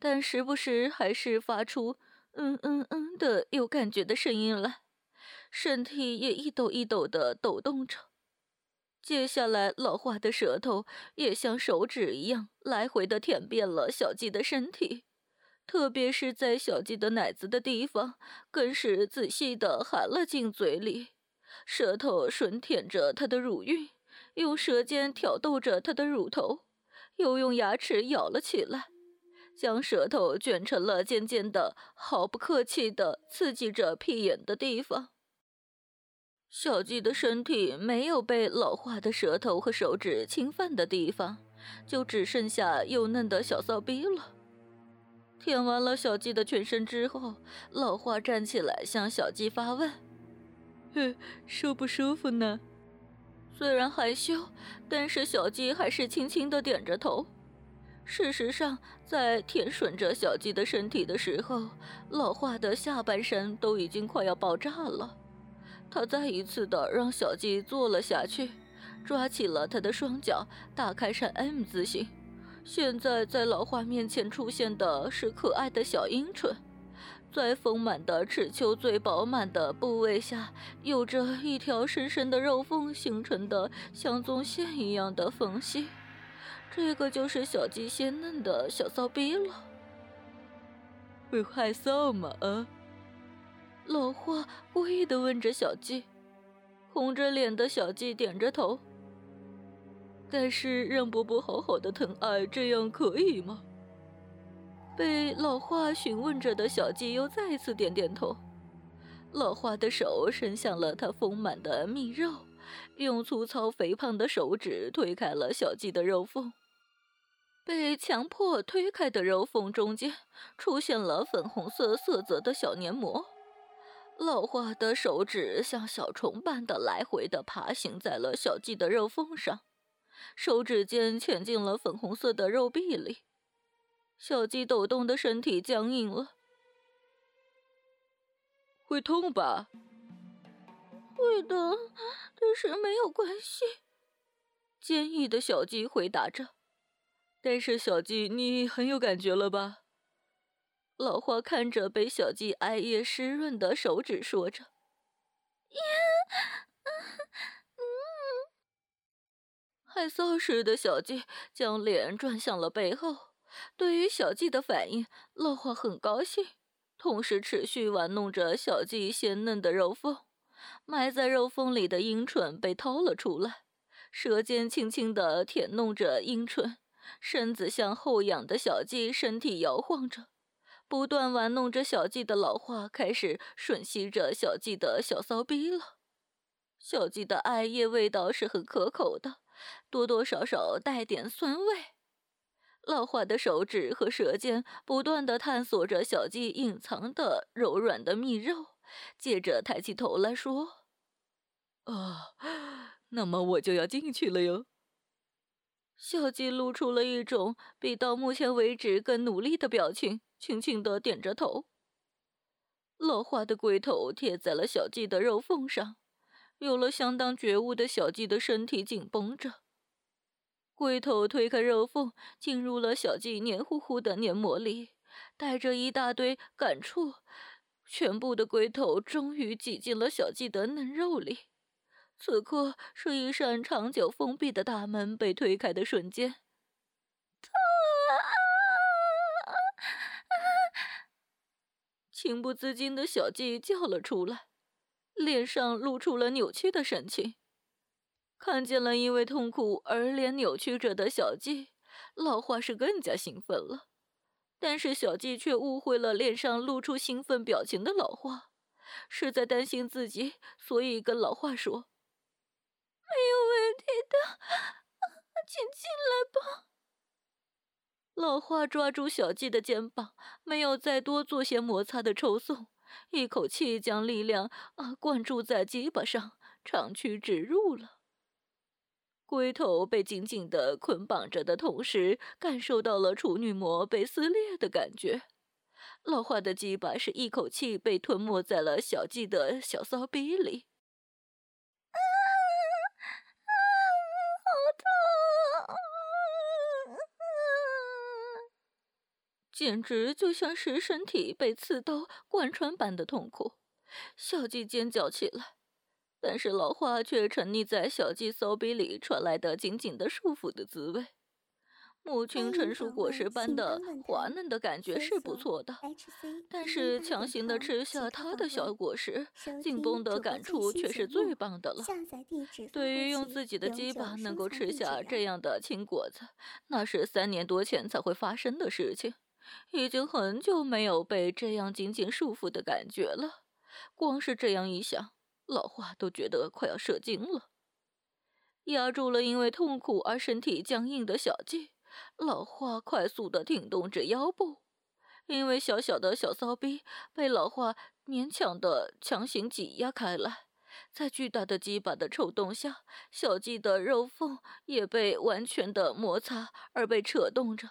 但时不时还是发出“嗯嗯嗯”的有感觉的声音来，身体也一抖一抖的抖动着。接下来，老花的舌头也像手指一样来回的舔遍了小鸡的身体，特别是在小鸡的奶子的地方，更是仔细的含了进嘴里，舌头吮舔着它的乳晕，用舌尖挑逗着它的乳头，又用牙齿咬了起来，将舌头卷成了尖尖的，毫不客气的刺激着屁眼的地方。小鸡的身体没有被老化的舌头和手指侵犯的地方，就只剩下幼嫩的小骚逼了。舔完了小鸡的全身之后，老花站起来向小鸡发问：“哼，舒不舒服呢？”虽然害羞，但是小鸡还是轻轻的点着头。事实上，在舔吮着小鸡的身体的时候，老化的下半身都已经快要爆炸了。他再一次的让小鸡坐了下去，抓起了他的双脚，打开成 M 字形。现在在老花面前出现的是可爱的小阴唇，在丰满的齿丘最饱满的部位下，有着一条深深的肉缝形成的像纵线一样的缝隙。这个就是小鸡鲜嫩的小骚逼了。会害臊吗？啊？老花故意的问着小鸡，红着脸的小鸡点着头。但是让伯伯好好的疼爱，这样可以吗？被老花询问着的小鸡又再次点点头。老花的手伸向了他丰满的蜜肉，用粗糙肥胖的手指推开了小鸡的肉缝。被强迫推开的肉缝中间，出现了粉红色色泽的小黏膜。老化的手指像小虫般的来回的爬行在了小鸡的肉缝上，手指尖嵌进了粉红色的肉壁里，小鸡抖动的身体僵硬了。会痛吧？会的，但是没有关系。坚毅的小鸡回答着。但是小鸡，你很有感觉了吧？老花看着被小鸡艾叶湿润的手指，说着：“呀，嗯。”害臊时的小鸡将脸转向了背后。对于小鸡的反应，老花很高兴，同时持续玩弄着小鸡鲜嫩的肉缝。埋在肉缝里的阴唇被掏了出来，舌尖轻轻的舔弄着阴唇，身子向后仰的小鸡身体摇晃着。不断玩弄着小鸡的老花开始吮吸着小鸡的小骚逼了。小鸡的艾叶味道是很可口的，多多少少带点酸味。老花的手指和舌尖不断的探索着小鸡隐藏的柔软的蜜肉，接着抬起头来说：“啊，那么我就要进去了哟。”小鸡露出了一种比到目前为止更努力的表情。轻轻的点着头，老花的龟头贴在了小鸡的肉缝上，有了相当觉悟的小鸡的身体紧绷着，龟头推开肉缝，进入了小鸡黏糊糊的黏膜里，带着一大堆感触，全部的龟头终于挤进了小鸡的嫩肉里。此刻是一扇长久封闭的大门被推开的瞬间，疼啊！情不自禁的小季叫了出来，脸上露出了扭曲的神情。看见了因为痛苦而脸扭曲着的小季，老花是更加兴奋了。但是小季却误会了脸上露出兴奋表情的老花，是在担心自己，所以跟老花说：“有问题的，请进来吧。”老花抓住小鸡的肩膀，没有再多做些摩擦的抽送，一口气将力量啊灌注在鸡巴上，长驱直入了。龟头被紧紧的捆绑着的同时，感受到了处女膜被撕裂的感觉。老花的鸡巴是一口气被吞没在了小鸡的小骚逼里。啊啊，好痛！简直就像是身体被刺刀贯穿般的痛苦。小鸡尖叫起来，但是老花却沉溺在小鸡骚逼里传来的紧紧的束缚的滋味。母亲成熟果实般的滑嫩的感觉是不错的，但是强行的吃下它的小果实，紧绷的感触却是最棒的了。对于用自己的鸡巴能够吃下这样的青果子，那是三年多前才会发生的事情，已经很久没有被这样紧紧束缚的感觉了。光是这样一想，老花都觉得快要射精了。压住了因为痛苦而身体僵硬的小鸡。老花快速地挺动着腰部，因为小小的小骚逼被老花勉强地强行挤压开来，在巨大的鸡巴的抽动下，小鸡的肉缝也被完全的摩擦而被扯动着。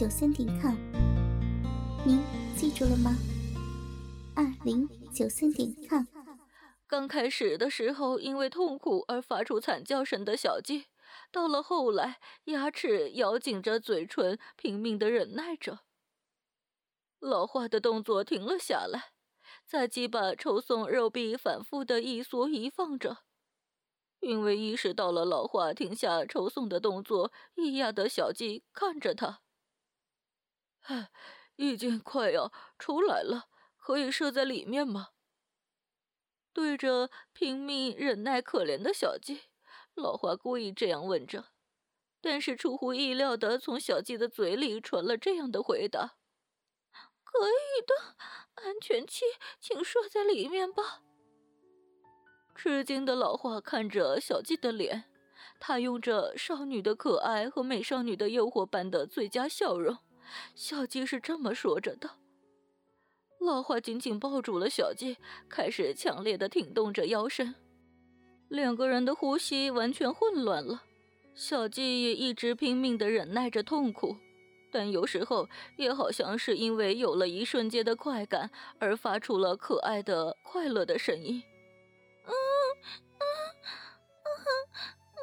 九三点 com，您记住了吗？二零九三点 com。刚开始的时候，因为痛苦而发出惨叫声的小鸡。到了后来，牙齿咬紧着嘴唇，拼命的忍耐着。老化的动作停了下来，在鸡巴抽送肉壁反复的一缩一放着。因为意识到了老化停下抽送的动作，异样的小鸡看着他，唉，已经快要出来了，可以射在里面吗？对着拼命忍耐可怜的小鸡。老花故意这样问着，但是出乎意料的，从小鸡的嘴里传了这样的回答：“可以的，安全期，请射在里面吧。”吃惊的老花看着小鸡的脸，他用着少女的可爱和美少女的诱惑般的最佳笑容。小鸡是这么说着的。老花紧紧抱住了小鸡，开始强烈的挺动着腰身。两个人的呼吸完全混乱了，小鸡也一直拼命的忍耐着痛苦，但有时候也好像是因为有了一瞬间的快感而发出了可爱的快乐的声音。嗯嗯嗯嗯。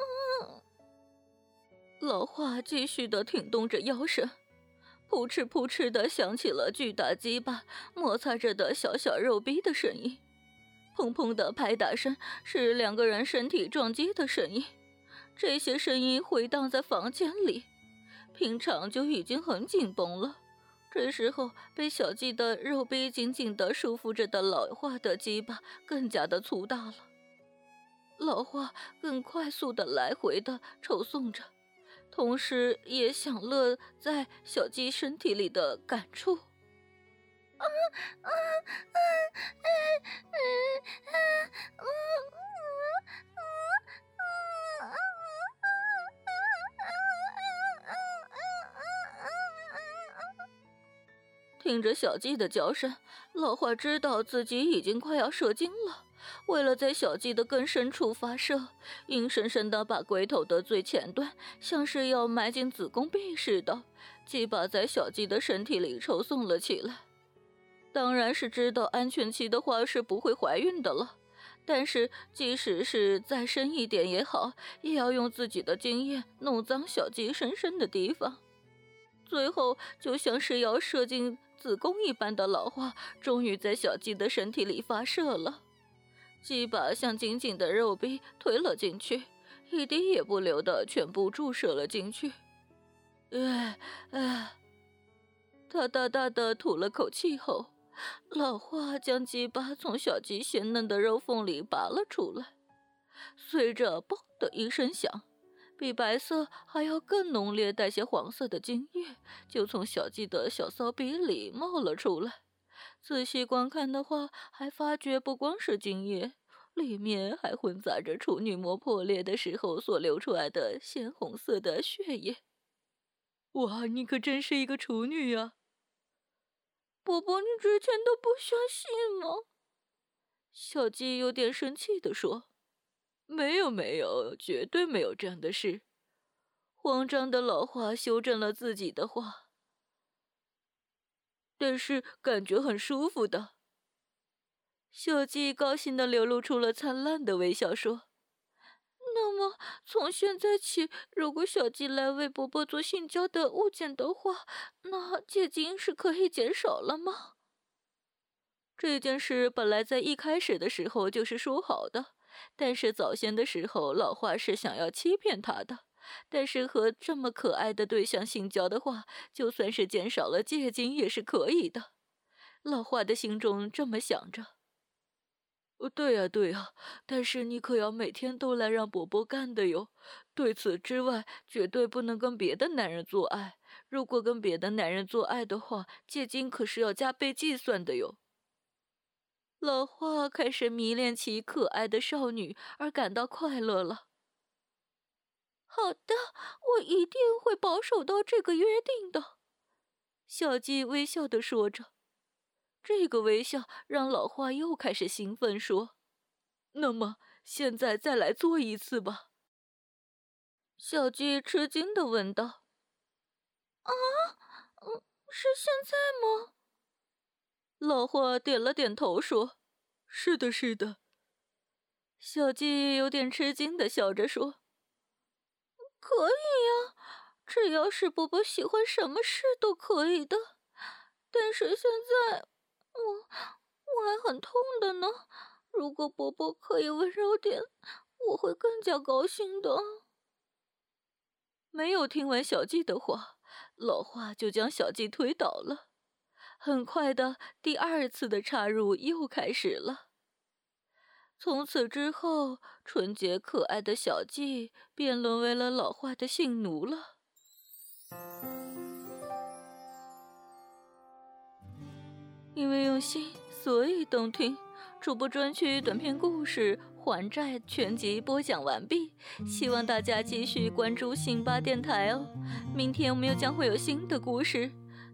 老花继续的挺动着腰身，扑哧扑哧的响起了巨大鸡巴摩擦着的小小肉逼的声音。砰砰的拍打声是两个人身体撞击的声音，这些声音回荡在房间里。平常就已经很紧绷了，这时候被小鸡的肉逼紧紧的束缚着的老化的鸡巴更加的粗大了。老花更快速的来回的抽送着，同时也享乐在小鸡身体里的感触。听着小鸡的叫声，老花知道自己已经快要射精了。为了在小鸡的更深处发射，硬生生的把龟头的最前端，像是要埋进子宫壁似的，鸡把在小鸡的身体里抽送了起来。当然是知道安全期的话是不会怀孕的了，但是即使是再深一点也好，也要用自己的经验弄脏小鸡深深的地方。最后就像是要射进子宫一般的老化，终于在小鸡的身体里发射了。鸡巴像紧紧的肉壁推了进去，一滴也不留的全部注射了进去。哎哎，他大大的吐了口气后。老花将鸡巴从小鸡鲜嫩的肉缝里拔了出来，随着“嘣”的一声响，比白色还要更浓烈、带些黄色的精液就从小鸡的小骚逼里冒了出来。仔细观看的话，还发觉不光是精液，里面还混杂着处女膜破裂的时候所流出来的鲜红色的血液。哇，你可真是一个处女呀！伯伯，你之前都不相信吗？小鸡有点生气的说：“没有，没有，绝对没有这样的事。”慌张的老花修正了自己的话。但是感觉很舒服的。小鸡高兴的流露出了灿烂的微笑，说：“那么从现在起，如果小鸡来为伯伯做性交的物件的话，那借金是可以减少了吗？”这件事本来在一开始的时候就是说好的，但是早先的时候老花是想要欺骗他的。但是和这么可爱的对象性交的话，就算是减少了借金也是可以的。老花的心中这么想着。哦，对呀，对呀，但是你可要每天都来让伯伯干的哟。对此之外，绝对不能跟别的男人做爱。如果跟别的男人做爱的话，借金可是要加倍计算的哟。老花开始迷恋起可爱的少女，而感到快乐了。好的，我一定会保守到这个约定的。”小鸡微笑的说着。这个微笑让老花又开始兴奋，说：“那么现在再来做一次吧。”小鸡吃惊的问道：“啊，是现在吗？”老花点了点头，说：“是的，是的。”小鸡有点吃惊的笑着说：“可以呀，只要是伯伯喜欢，什么事都可以的。但是现在，我我还很痛的呢。如果伯伯可以温柔点，我会更加高兴的。”没有听完小季的话，老花就将小季推倒了。很快的，第二次的插入又开始了。从此之后，纯洁可爱的小季便沦为了老化的性奴了。因为用心，所以动听。主播专区短篇故事《还债》全集播讲完毕，希望大家继续关注辛巴电台哦。明天我们又将会有新的故事。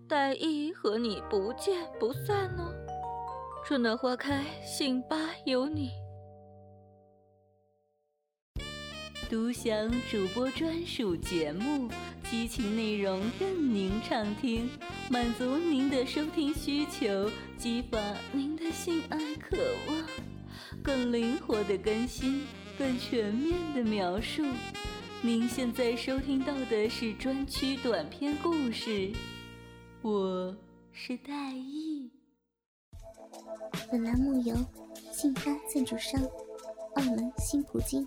待一和你不见不散哦！春暖花开，信吧有你。独享主播专属节目，激情内容任您畅听，满足您的收听需求，激发您的性爱渴望，更灵活的更新，更全面的描述。您现在收听到的是专区短篇故事。我是戴意。本栏目由信发赞助商澳门新葡京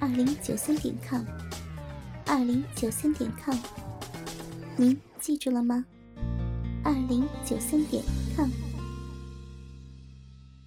二零九三点 com，二零九三点 com。您记住了吗？二零九三点 com。